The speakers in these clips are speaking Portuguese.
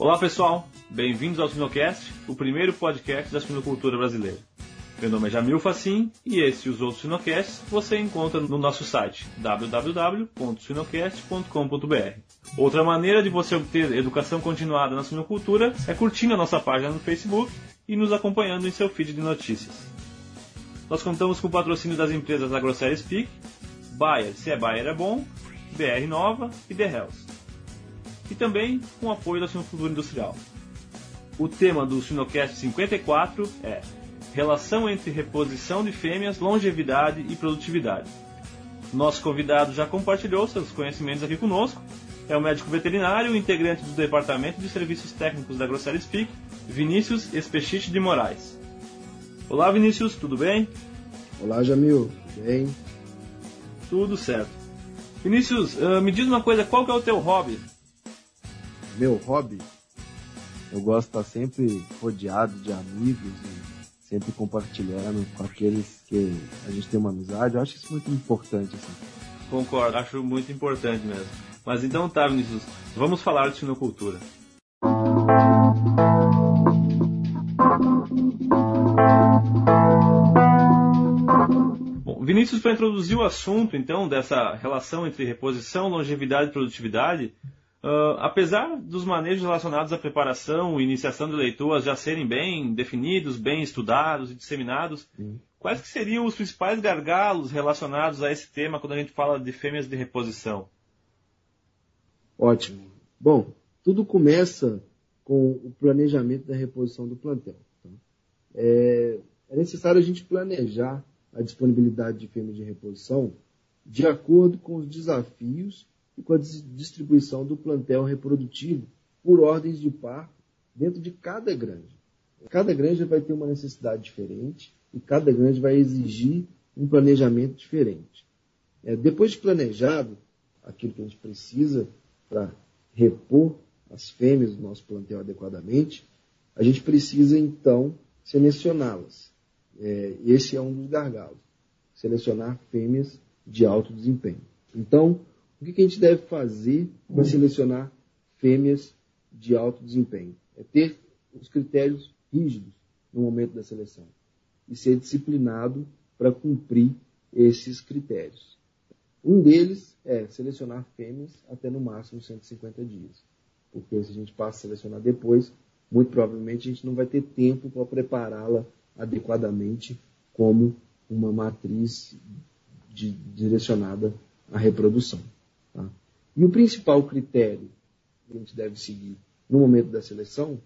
Olá pessoal, bem-vindos ao Sinocast, o primeiro podcast da sinocultura brasileira. Meu nome é Jamil Facim e esse e os outros Sinocasts você encontra no nosso site www.sinocast.com.br. Outra maneira de você obter educação continuada na sinocultura é curtindo a nossa página no Facebook e nos acompanhando em seu feed de notícias. Nós contamos com o patrocínio das empresas AgroSérie Speak, Bayer, se é Bayer é bom, BR Nova e The Health e também com o apoio da Sinocultura Industrial. O tema do Sinocast 54 é Relação entre reposição de fêmeas, longevidade e produtividade. Nosso convidado já compartilhou seus conhecimentos aqui conosco. É o médico veterinário, integrante do Departamento de Serviços Técnicos da Grosseria Speak, Vinícius Espechite de Moraes. Olá Vinícius, tudo bem? Olá Jamil, tudo bem? Tudo certo. Vinícius, uh, me diz uma coisa, qual que é o teu hobby? Meu hobby, eu gosto de estar sempre rodeado de amigos e sempre compartilhando com aqueles que a gente tem uma amizade. Eu acho isso muito importante. Assim. Concordo, acho muito importante mesmo. Mas então tá, Vinícius, vamos falar de sinocultura. Bom, Vinícius, para introduzir o assunto, então, dessa relação entre reposição, longevidade e produtividade, Uh, apesar dos manejos relacionados à preparação e iniciação de leitoas já serem bem definidos, bem estudados e disseminados, Sim. quais que seriam os principais gargalos relacionados a esse tema quando a gente fala de fêmeas de reposição? Ótimo. Bom, tudo começa com o planejamento da reposição do plantel. Tá? É, é necessário a gente planejar a disponibilidade de fêmeas de reposição de acordo com os desafios e com a distribuição do plantel reprodutivo por ordens de parto dentro de cada granja. Cada granja vai ter uma necessidade diferente e cada granja vai exigir um planejamento diferente. É, depois de planejado aquilo que a gente precisa para repor as fêmeas do nosso plantel adequadamente, a gente precisa então selecioná-las. É, esse é um dos gargalos. Selecionar fêmeas de alto desempenho. Então, o que a gente deve fazer para selecionar fêmeas de alto desempenho? É ter os critérios rígidos no momento da seleção e ser disciplinado para cumprir esses critérios. Um deles é selecionar fêmeas até no máximo 150 dias. Porque se a gente passa a selecionar depois, muito provavelmente a gente não vai ter tempo para prepará-la adequadamente como uma matriz de, direcionada à reprodução. E o principal critério que a gente deve seguir no momento da seleção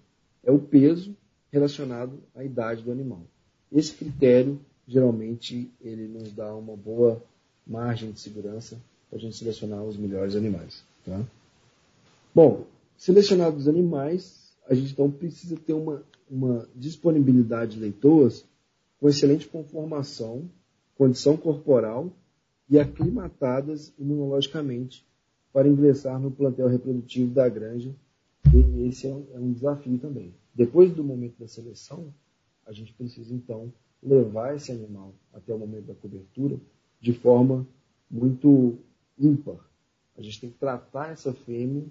é o peso relacionado à idade do animal. Esse critério, geralmente, ele nos dá uma boa margem de segurança para a gente selecionar os melhores animais. Tá? Bom, selecionados os animais, a gente então precisa ter uma, uma disponibilidade de leitoas com excelente conformação, condição corporal e aclimatadas imunologicamente para ingressar no plantel reprodutivo da granja. E esse é um, é um desafio também. Depois do momento da seleção, a gente precisa então levar esse animal até o momento da cobertura de forma muito ímpar. A gente tem que tratar essa fêmea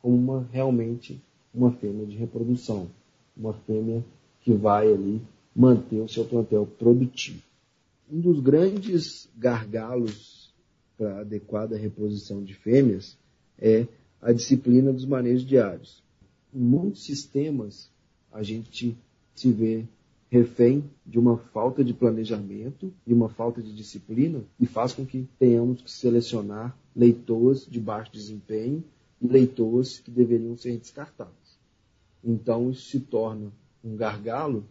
como uma, realmente uma fêmea de reprodução, uma fêmea que vai ali manter o seu plantel produtivo um dos grandes gargalos para adequada reposição de fêmeas é a disciplina dos manejos diários. Em muitos sistemas, a gente se vê refém de uma falta de planejamento e uma falta de disciplina e faz com que tenhamos que selecionar leitoas de baixo desempenho e leitoas que deveriam ser descartadas. Então, isso se torna um gargalo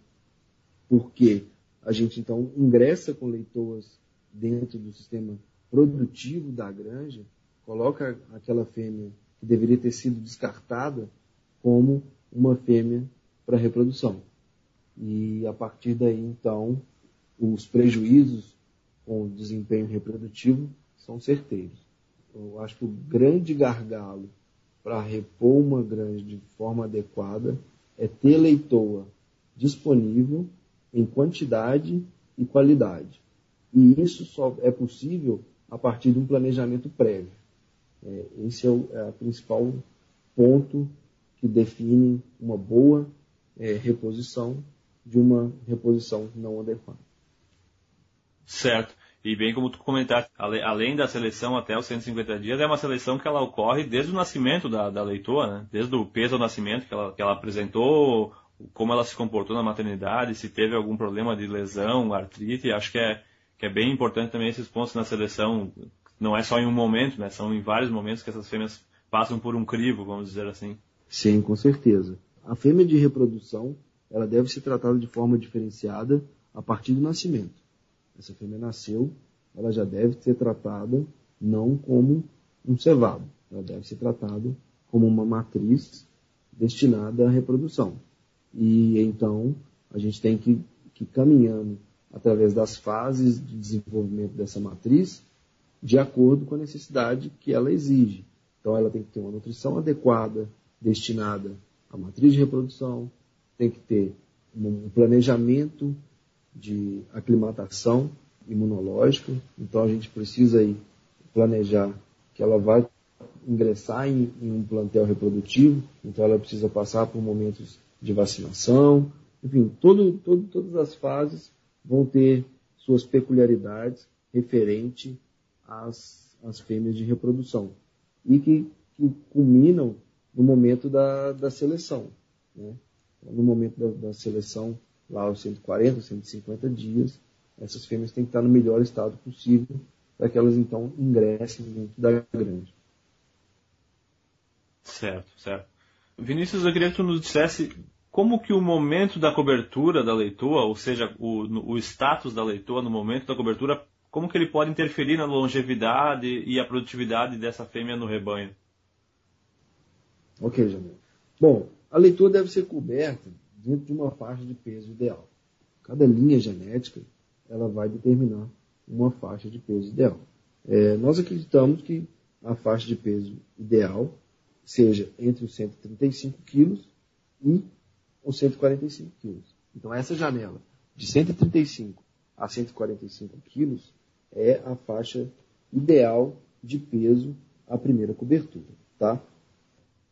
porque a gente então ingressa com leitoas dentro do sistema produtivo da granja, coloca aquela fêmea que deveria ter sido descartada como uma fêmea para reprodução. E a partir daí, então, os prejuízos com o desempenho reprodutivo são certeiros. Eu acho que o grande gargalo para repor uma granja de forma adequada é ter leitoa disponível em quantidade e qualidade. E isso só é possível a partir de um planejamento prévio. É, esse é o é principal ponto que definem uma boa é, reposição de uma reposição não adequada. Certo. E bem como tu comentaste, além da seleção até os 150 dias, é uma seleção que ela ocorre desde o nascimento da, da leitoa, né? Desde o peso ao nascimento que ela, que ela apresentou, como ela se comportou na maternidade, se teve algum problema de lesão, artrite, acho que é, que é bem importante também esses pontos na seleção. Não é só em um momento, né? São em vários momentos que essas fêmeas passam por um crivo, vamos dizer assim. Sim, com certeza. A fêmea de reprodução, ela deve ser tratada de forma diferenciada a partir do nascimento essa fêmea nasceu, ela já deve ser tratada não como um cevado, ela deve ser tratada como uma matriz destinada à reprodução. E então a gente tem que, que caminhando através das fases de desenvolvimento dessa matriz de acordo com a necessidade que ela exige. Então ela tem que ter uma nutrição adequada, destinada à matriz de reprodução, tem que ter um planejamento de aclimatação imunológica, então a gente precisa aí planejar que ela vai ingressar em, em, um plantel reprodutivo, então ela precisa passar por momentos de vacinação, enfim, todo, todo, todas as fases vão ter suas peculiaridades referente às, às fêmeas de reprodução e que, que culminam no momento da, da seleção. Né? No momento da, da seleção, lá aos 140, 150 dias, essas fêmeas têm que estar no melhor estado possível para que elas então ingressem dentro da grande. Certo, certo. Vinícius, eu queria que tu nos dissesse como que o momento da cobertura da leitoa, ou seja, o, o status da leitoa no momento da cobertura, como que ele pode interferir na longevidade e a produtividade dessa fêmea no rebanho? Ok, Jamil. Bom, a leitoa deve ser coberta dentro de uma faixa de peso ideal. Cada linha genética ela vai determinar uma faixa de peso ideal. É, nós acreditamos que a faixa de peso ideal seja entre os 135 quilos e os 145 quilos. Então essa janela de 135 a 145 quilos é a faixa ideal de peso à primeira cobertura, tá?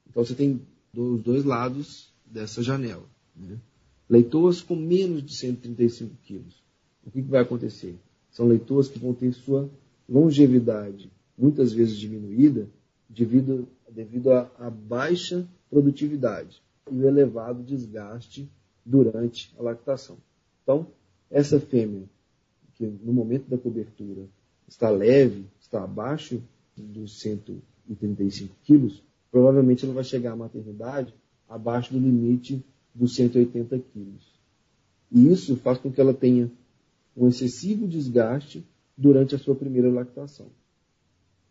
Então você tem os dois lados dessa janela. Né? Leitoas com menos de 135 quilos. O que, que vai acontecer? São leitoas que vão ter sua longevidade muitas vezes diminuída devido, devido à baixa produtividade e o elevado desgaste durante a lactação. Então, essa fêmea, que no momento da cobertura está leve, está abaixo dos 135 quilos, provavelmente ela vai chegar à maternidade abaixo do limite dos 180 quilos. E isso faz com que ela tenha um excessivo desgaste durante a sua primeira lactação.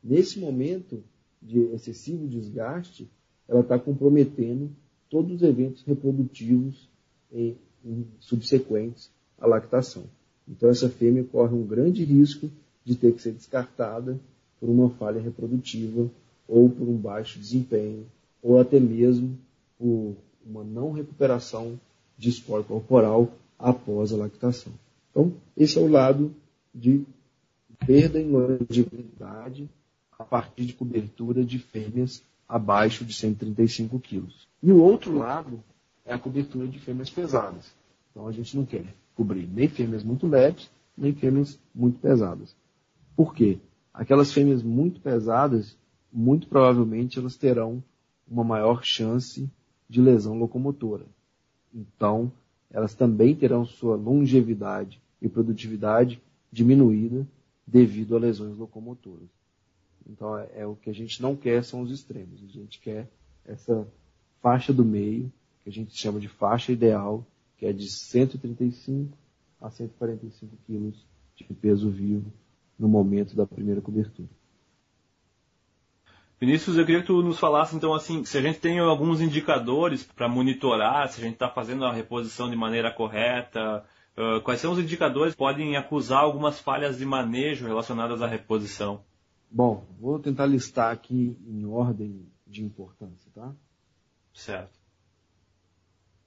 Nesse momento de excessivo desgaste, ela está comprometendo todos os eventos reprodutivos em, em subsequentes à lactação. Então, essa fêmea corre um grande risco de ter que ser descartada por uma falha reprodutiva ou por um baixo desempenho, ou até mesmo por uma não recuperação de esporo corporal após a lactação. Então, esse é o lado de perda em longevidade a partir de cobertura de fêmeas abaixo de 135 quilos. E o outro lado é a cobertura de fêmeas pesadas. Então, a gente não quer cobrir nem fêmeas muito leves, nem fêmeas muito pesadas. Por quê? Aquelas fêmeas muito pesadas, muito provavelmente elas terão uma maior chance de lesão locomotora. Então, elas também terão sua longevidade e produtividade diminuída devido a lesões locomotoras. Então, é, é, o que a gente não quer são os extremos. A gente quer essa faixa do meio, que a gente chama de faixa ideal, que é de 135 a 145 quilos de peso vivo no momento da primeira cobertura. Vinícius, eu queria que tu nos falasse então assim, se a gente tem alguns indicadores para monitorar, se a gente está fazendo a reposição de maneira correta, uh, quais são os indicadores que podem acusar algumas falhas de manejo relacionadas à reposição? Bom, vou tentar listar aqui em ordem de importância, tá? Certo.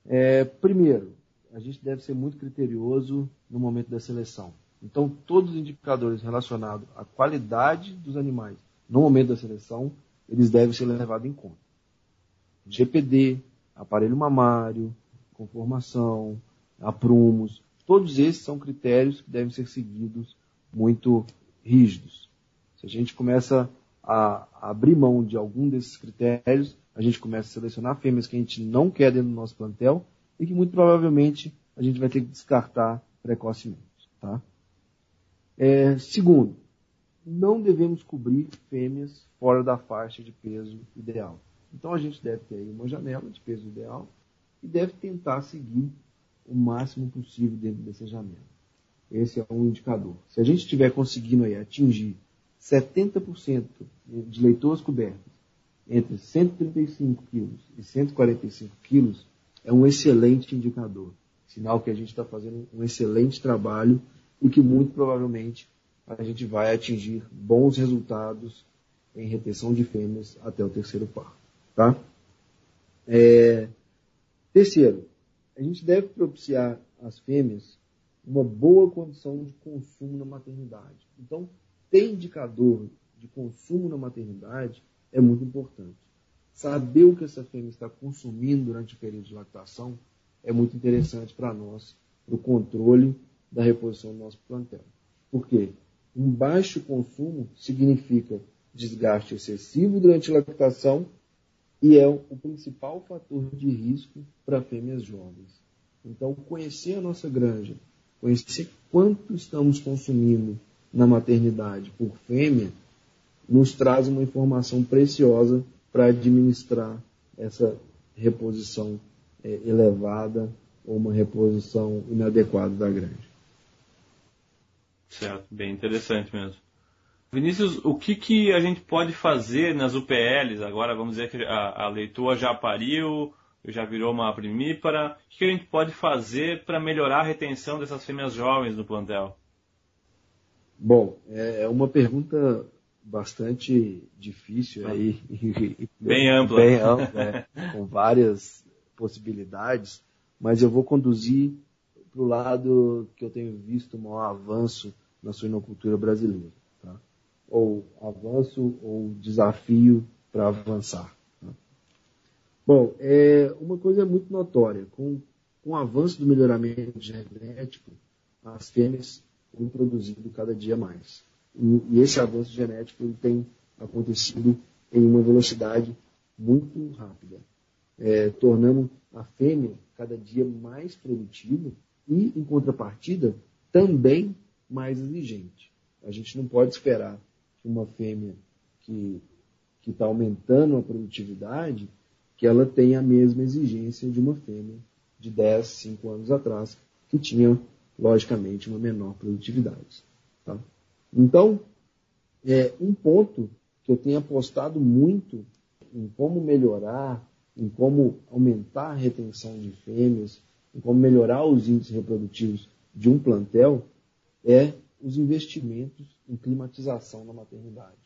É, primeiro, a gente deve ser muito criterioso no momento da seleção. Então, todos os indicadores relacionados à qualidade dos animais no momento da seleção, eles devem ser levados em conta. GPD, aparelho mamário, conformação, aprumos, todos esses são critérios que devem ser seguidos muito rígidos. Se a gente começa a abrir mão de algum desses critérios, a gente começa a selecionar fêmeas que a gente não quer dentro do nosso plantel e que muito provavelmente a gente vai ter que descartar precocemente. Tá? É, segundo, não devemos cobrir fêmeas fora da faixa de peso ideal. Então a gente deve ter aí uma janela de peso ideal e deve tentar seguir o máximo possível dentro dessa janela. Esse é um indicador. Se a gente estiver conseguindo aí atingir 70% de leitores cobertos entre 135 quilos e 145 quilos, é um excelente indicador. Sinal que a gente está fazendo um excelente trabalho e que muito provavelmente a gente vai atingir bons resultados em retenção de fêmeas até o terceiro par. Tá? É... Terceiro, a gente deve propiciar às fêmeas uma boa condição de consumo na maternidade. Então, ter indicador de consumo na maternidade é muito importante. Saber o que essa fêmea está consumindo durante o período de lactação é muito interessante para nós, para o controle da reposição do nosso plantel. Por quê? Um baixo consumo significa desgaste excessivo durante a lactação e é o principal fator de risco para fêmeas jovens. Então, conhecer a nossa granja, conhecer quanto estamos consumindo na maternidade por fêmea, nos traz uma informação preciosa para administrar essa reposição é, elevada ou uma reposição inadequada da granja. Certo, bem interessante mesmo. Vinícius, o que, que a gente pode fazer nas UPLs? Agora vamos dizer que a, a já pariu, já virou uma primípara. O que, que a gente pode fazer para melhorar a retenção dessas fêmeas jovens no plantel? Bom, é, é uma pergunta bastante difícil aí. Bem ampla. Bem ampla, né? com várias possibilidades, mas eu vou conduzir para o lado que eu tenho visto o maior avanço na suinocultura brasileira. Tá? Ou avanço ou desafio para avançar. Tá? Bom, é, uma coisa é muito notória. Com, com o avanço do melhoramento genético, as fêmeas têm produzido cada dia mais. E, e esse avanço genético tem acontecido em uma velocidade muito rápida, é, tornando a fêmea cada dia mais produtiva e, em contrapartida, também mais exigente. A gente não pode esperar que uma fêmea que está aumentando a produtividade, que ela tenha a mesma exigência de uma fêmea de 10, 5 anos atrás, que tinha, logicamente, uma menor produtividade. Tá? Então, é, um ponto que eu tenho apostado muito em como melhorar, em como aumentar a retenção de fêmeas, em como melhorar os índices reprodutivos de um plantel é os investimentos em climatização na maternidade.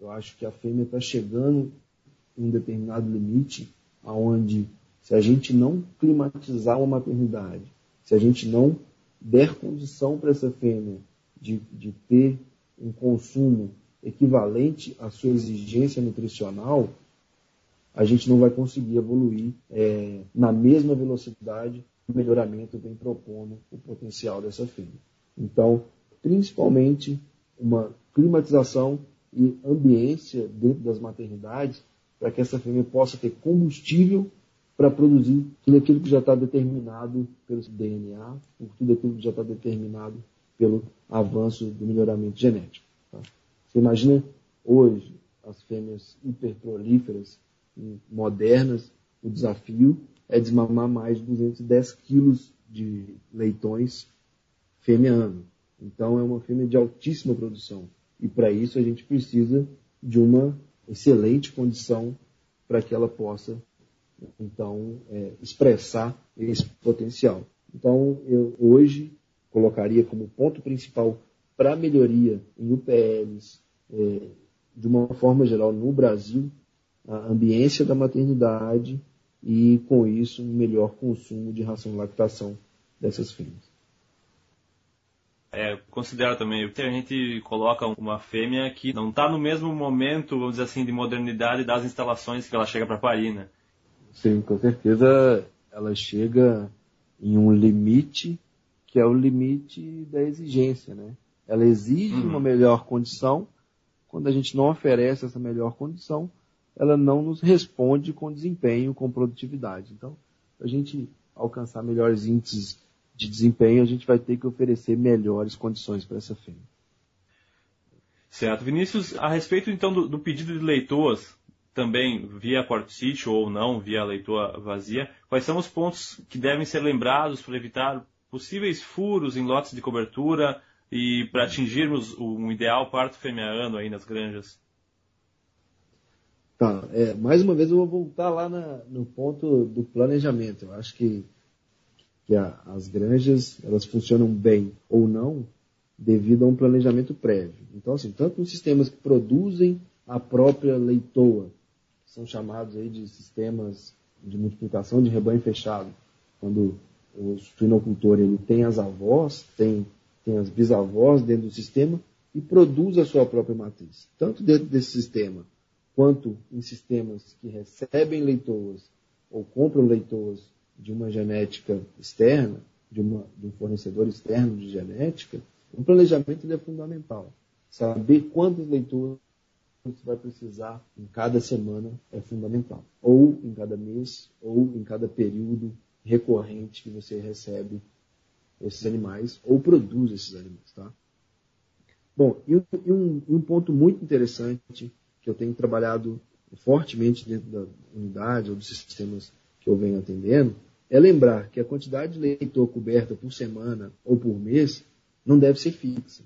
Eu acho que a fêmea está chegando em um determinado limite aonde se a gente não climatizar uma maternidade, se a gente não der condição para essa fêmea de, de ter um consumo equivalente à sua exigência nutricional, a gente não vai conseguir evoluir é, na mesma velocidade o melhoramento vem propondo o potencial dessa fêmea. Então, principalmente uma climatização e ambiência dentro das maternidades para que essa fêmea possa ter combustível para produzir tudo aquilo que já está determinado pelo DNA, por tudo aquilo que já está determinado pelo avanço do melhoramento genético. Tá? Você imagina hoje as fêmeas hiperprolíferas modernas, o desafio é desmamar mais de 210 quilos de leitões fêmea ano. Então é uma fêmea de altíssima produção. E para isso a gente precisa de uma excelente condição para que ela possa então é, expressar esse potencial. Então eu hoje colocaria como ponto principal para melhoria em UPLs é, de uma forma geral no Brasil a ambiência da maternidade e, com isso, um melhor consumo de ração de lactação dessas fêmeas. É, considero também que a gente coloca uma fêmea que não está no mesmo momento, vamos dizer assim, de modernidade das instalações que ela chega para parir, né? Sim, com certeza ela chega em um limite que é o limite da exigência, né? Ela exige uhum. uma melhor condição, quando a gente não oferece essa melhor condição, ela não nos responde com desempenho, com produtividade. Então, a gente alcançar melhores índices de desempenho, a gente vai ter que oferecer melhores condições para essa fêmea. Certo. Vinícius, a respeito então do, do pedido de leitoas, também via quartzite ou não, via leitoa vazia, quais são os pontos que devem ser lembrados para evitar possíveis furos em lotes de cobertura e para atingirmos um ideal parto fêmea-ano aí nas granjas? Tá, é, mais uma vez eu vou voltar lá na, no ponto do planejamento. Eu acho que, que a, as granjas elas funcionam bem ou não devido a um planejamento prévio. Então, assim, tanto os sistemas que produzem a própria leitoa, são chamados aí de sistemas de multiplicação de rebanho fechado, quando o suinocultor ele tem as avós, tem, tem as bisavós dentro do sistema e produz a sua própria matriz. Tanto dentro desse sistema quanto em sistemas que recebem leitoas ou compram leitoas de uma genética externa, de, uma, de um fornecedor externo de genética, o planejamento é fundamental. Saber quantas leitoas você vai precisar em cada semana é fundamental. Ou em cada mês, ou em cada período recorrente que você recebe esses animais, ou produz esses animais. Tá? Bom, e um, um ponto muito interessante que eu tenho trabalhado fortemente dentro da unidade ou dos sistemas que eu venho atendendo, é lembrar que a quantidade de leitor coberta por semana ou por mês não deve ser fixa.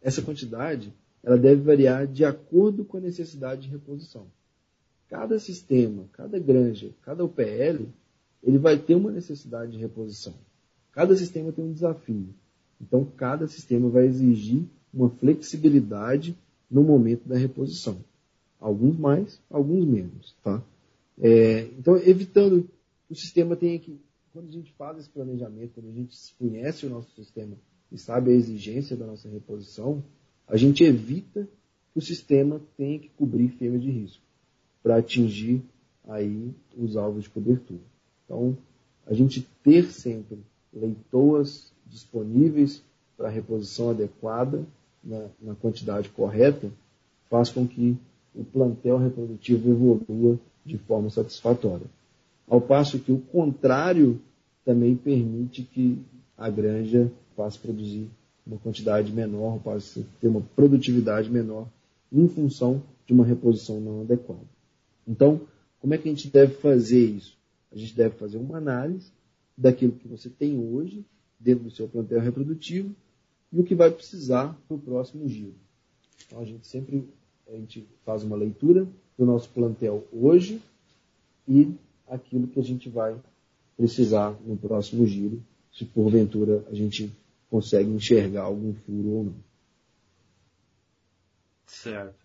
Essa quantidade ela deve variar de acordo com a necessidade de reposição. Cada sistema, cada granja, cada UPL, ele vai ter uma necessidade de reposição. Cada sistema tem um desafio. Então, cada sistema vai exigir uma flexibilidade no momento da reposição. Alguns mais, alguns menos. Tá? É, então, evitando que o sistema tenha que. Quando a gente faz esse planejamento, quando a gente conhece o nosso sistema e sabe a exigência da nossa reposição, a gente evita que o sistema tenha que cobrir fêmea de risco para atingir aí os alvos de cobertura. Então, a gente ter sempre leitoas disponíveis para reposição adequada na, na quantidade correta faz com que o plantel reprodutivo evolua de forma satisfatória. Ao passo que o contrário também permite que a granja passe a produzir uma quantidade menor, passe a ter uma produtividade menor em função de uma reposição não adequada. Então, como é que a gente deve fazer isso? A gente deve fazer uma análise daquilo que você tem hoje dentro do seu plantel reprodutivo e o que vai precisar para o próximo giro. Então, a gente sempre a gente faz uma leitura do nosso plantel hoje e aquilo que a gente vai precisar no próximo giro, se porventura a gente consegue enxergar algum furo ou não. Certo.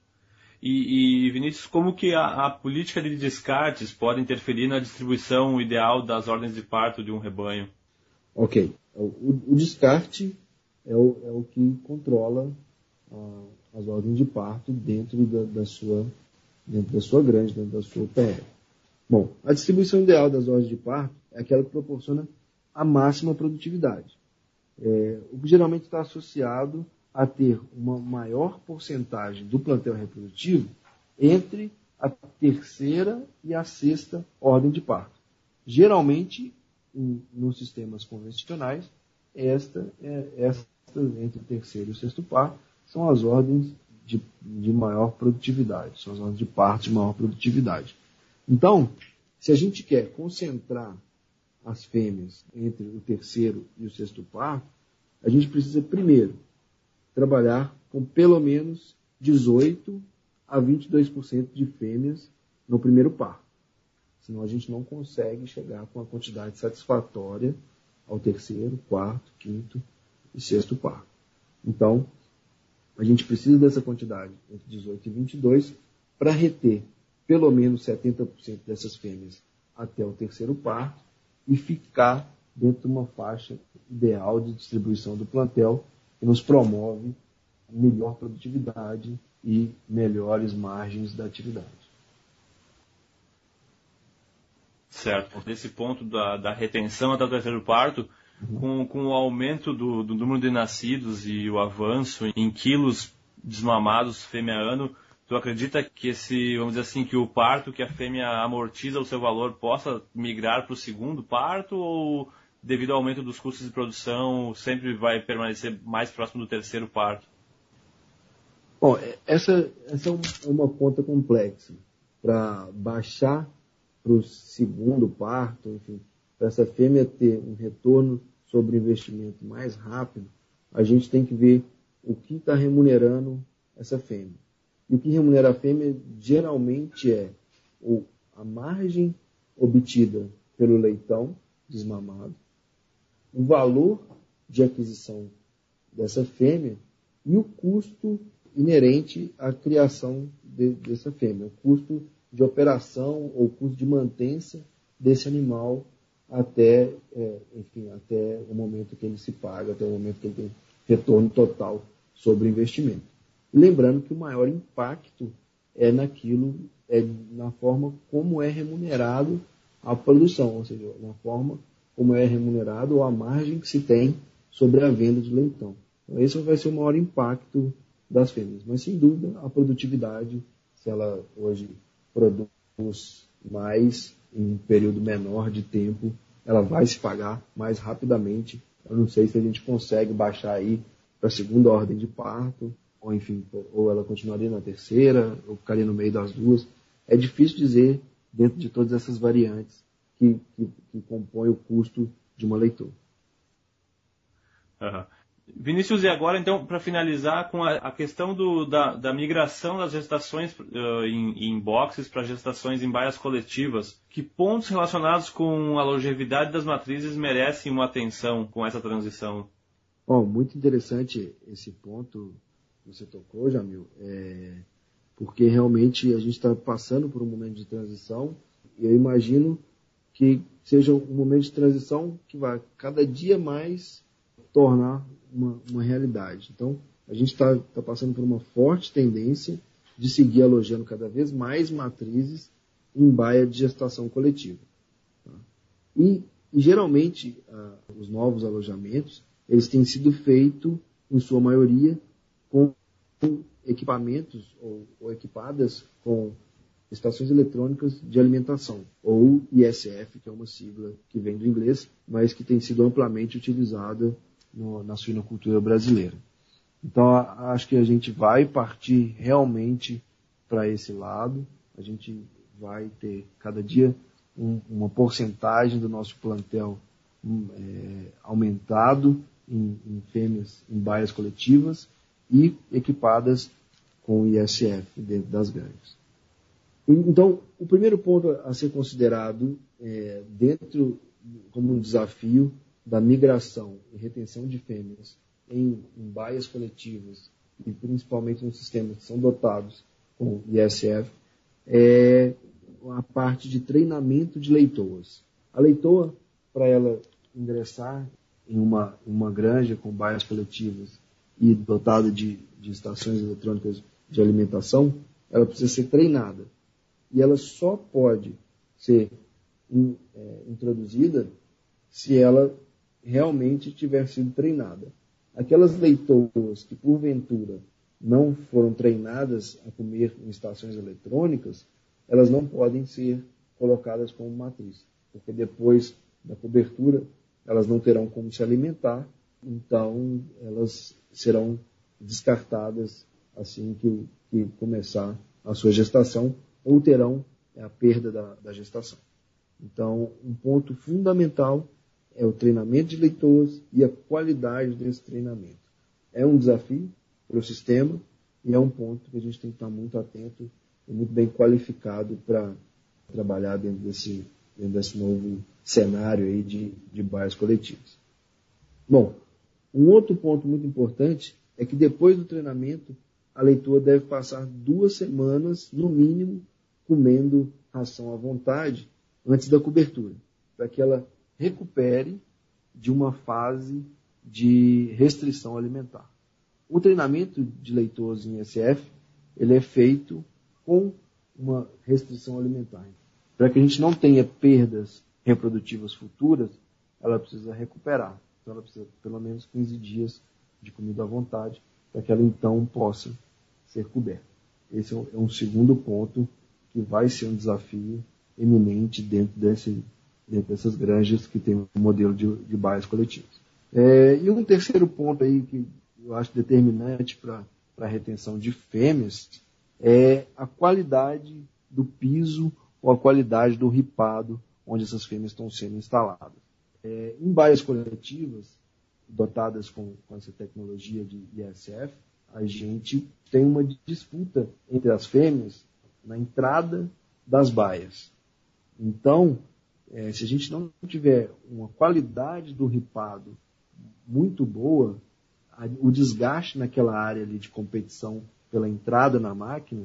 E, e Vinícius, como que a, a, política de descartes pode interferir na distribuição ideal das ordens de parto de um rebanho? Ok. O, o descarte é o, é o que controla as ordens de parto dentro da, da, sua, dentro da sua grande, dentro da sua UPL. Bom, a distribuição ideal das ordens de parto é aquela que proporciona a máxima produtividade. É, o que geralmente está associado a ter uma maior porcentagem do plantel reprodutivo entre a terceira e a sexta ordem de parto. Geralmente, em, nos sistemas convencionais, esta é esta entre o terceiro e o sexto parto são as ordens de, de maior produtividade, são as ordens de parto de maior produtividade. Então, se a gente quer concentrar as fêmeas entre o terceiro e o sexto parto, a gente precisa primeiro trabalhar com pelo menos 18 a 22% de fêmeas no primeiro parto. Senão a gente não consegue chegar com a quantidade satisfatória ao terceiro, quarto, quinto e sexto parto. Então, a gente precisa dessa quantidade entre 18 e 22 para reter pelo menos 70% dessas fêmeas até o terceiro parto e ficar dentro de uma faixa ideal de distribuição do plantel que nos promove melhor produtividade e melhores margens da atividade. Certo. Desse ponto da, da retenção até o terceiro parto, uhum. com, com o aumento do, do número de nascidos e o avanço em quilos desmamados fêmea ano, tu acredita que esse, vamos dizer assim, que o parto que a fêmea amortiza o seu valor possa migrar para o segundo parto ou devido ao aumento dos custos de produção sempre vai permanecer mais próximo do terceiro parto? Bom, essa, essa é uma conta complexa. Para baixar para o segundo parto, enfim, para essa fêmea ter um retorno sobre investimento mais rápido, a gente tem que ver o que está remunerando essa fêmea. E o que remunera a fêmea geralmente é a margem obtida pelo leitão desmamado, o valor de aquisição dessa fêmea e o custo inerente à criação de, dessa fêmea, o custo de operação ou custo de mantença desse animal até, é, enfim, até o momento que ele se paga, até o momento que ele tem retorno total sobre o investimento. Lembrando que o maior impacto é naquilo, é na forma como é remunerado a produção, ou seja, na forma como é remunerado ou a margem que se tem sobre a venda de leitão. Então, esse vai ser o maior impacto das fêmeas. Mas, sem dúvida, a produtividade, se ela hoje produz mais em um período menor de tempo, ela vai se pagar mais rapidamente. Eu não sei se a gente consegue baixar aí para a segunda ordem de parto, ou enfim, ou ela continuaria na terceira, ou ficaria no meio das duas. É difícil dizer, dentro de todas essas variantes, que, que, que compõem o custo de uma leitura. Uhum. Vinícius, e agora, então, para finalizar com a, a questão do, da, da, migração das gestações uh, em, em, boxes para gestações em baias coletivas, que pontos relacionados com a longevidade das matrizes merecem uma atenção com essa transição? Bom, muito interessante esse ponto você tocou, Jamil, é, porque realmente a gente está passando por um momento de transição e eu imagino que seja um momento de transição que vai cada dia mais tornar uma, uma realidade. Então, a gente está tá passando por uma forte tendência de seguir alojando cada vez mais matrizes em baia de gestação coletiva. Tá? E, e, geralmente, os novos alojamentos, eles têm sido feitos, em sua maioria, com equipamentos ou, ou equipadas com estações eletrônicas de alimentação, ou ISF, que é uma sigla que vem do inglês, mas que tem sido amplamente utilizada no, na suinocultura brasileira. Então, acho que a gente vai partir realmente para esse lado, a gente vai ter cada dia um, uma porcentagem do nosso plantel um, é, aumentado em, em fêmeas em baias coletivas e equipadas com ISF dentro das granjas. Então, o primeiro ponto a ser considerado é, dentro como um desafio da migração e retenção de fêmeas em, em baias coletivas e principalmente nos sistemas que são dotados com ISF é a parte de treinamento de leitoas. A leitoa, para ela ingressar em uma, uma granja com baias coletivas e dotada de, de estações eletrônicas de alimentação, ela precisa ser treinada e ela só pode ser in, é, introduzida se ela realmente tiver sido treinada. Aquelas leitoras que porventura não foram treinadas a comer em estações eletrônicas, elas não podem ser colocadas como matriz, porque depois da cobertura elas não terão como se alimentar, então elas serão descartadas assim que, que começar a sua gestação ou terão é, a perda da, da gestação. Então, um ponto fundamental é o treinamento de leitores e a qualidade desse treinamento. É um desafio para o sistema e é um ponto que a gente tem que estar muito atento e muito bem qualificado para trabalhar dentro desse, dentro desse novo cenário aí de, de bairros coletivos. Bom, um outro ponto muito importante é que depois do treinamento, a leitura deve passar duas semanas, no mínimo, comendo ração à vontade antes da cobertura, para que ela recupere de uma fase de restrição alimentar. O treinamento de leitores em SF ele é feito com uma restrição alimentar. para que a gente não tenha perdas reprodutivas futuras, ela precisa recuperar. Então ela precisa pelo menos 15 dias de comida à vontade para que ela então possa ser coberta. Esse é um é segundo ponto que vai ser um desafio eminente dentro, desse, dentro dessas granjas que tem um modelo de, de baias coletivas. É, e um terceiro ponto aí que eu acho determinante para a retenção de fêmeas é a qualidade do piso ou a qualidade do ripado onde essas fêmeas estão sendo instaladas. É, em baias coletivas, dotadas com, com essa tecnologia de ISF, a gente tem uma disputa entre as fêmeas na entrada das baias. Então, é, se a gente não tiver uma qualidade do ripado muito boa, a, o desgaste naquela área ali de competição pela entrada na máquina,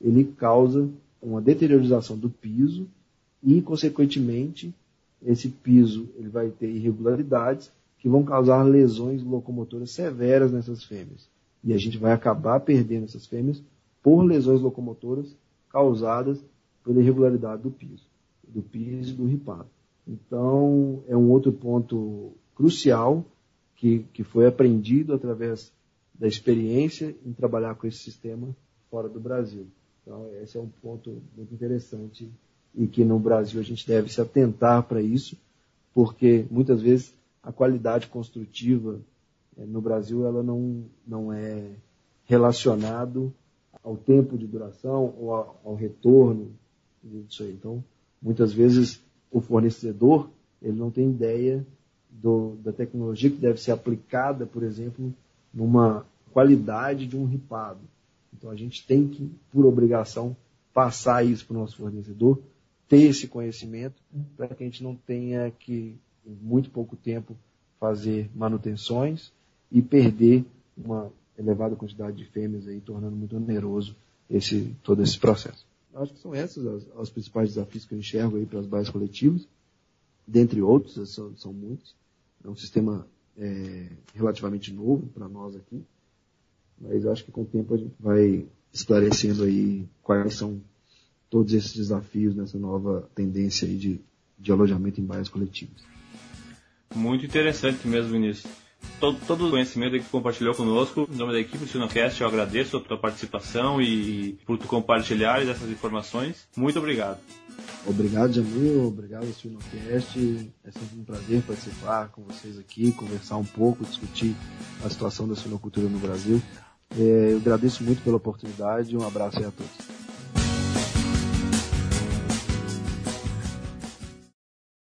ele causa uma deteriorização do piso e, consequentemente, esse piso ele vai ter irregularidades que vão causar lesões locomotoras severas nessas fêmeas. E a gente vai acabar perdendo essas fêmeas por lesões locomotoras causadas pela irregularidade do piso, do piso e do ripado. Então, é um outro ponto crucial que, que foi aprendido através da experiência em trabalhar com esse sistema fora do Brasil. Então, esse é um ponto muito interessante e que no Brasil a gente deve se atentar para isso, porque muitas vezes a qualidade construtiva eh, no Brasil ela não, não é relacionado ao tempo de duração ou ao, ao retorno disso aí. Então, muitas vezes o fornecedor ele não tem ideia do, da tecnologia que deve ser aplicada, por exemplo, numa qualidade de um ripado. Então a gente tem que, por obrigação, passar isso para o nosso fornecedor, ter esse conhecimento, para que a gente não tenha que, em muito pouco tempo, fazer manutenções e perder uma elevada quantidade de fêmeas aí, tornando muito oneroso esse, todo esse processo. Acho que são esses os, os principais desafios que eu enxergo aí para as bases coletivas, dentre outros, são, são muitos. É um sistema é, relativamente novo para nós aqui, mas acho que com o tempo a gente vai esclarecendo aí quais são todos esses desafios nessa nova tendência aí de, de alojamento em bairros coletivos. Muito interessante mesmo, Vinícius. Todo, todo o conhecimento que compartilhou conosco, em nome da equipe do Sinocast, eu agradeço a tua participação e por tu compartilhar essas informações. Muito obrigado. Obrigado, Jamil. Obrigado, Sinocast. É sempre um prazer participar com vocês aqui, conversar um pouco, discutir a situação da sinocultura no Brasil. É, eu agradeço muito pela oportunidade. Um abraço aí a todos.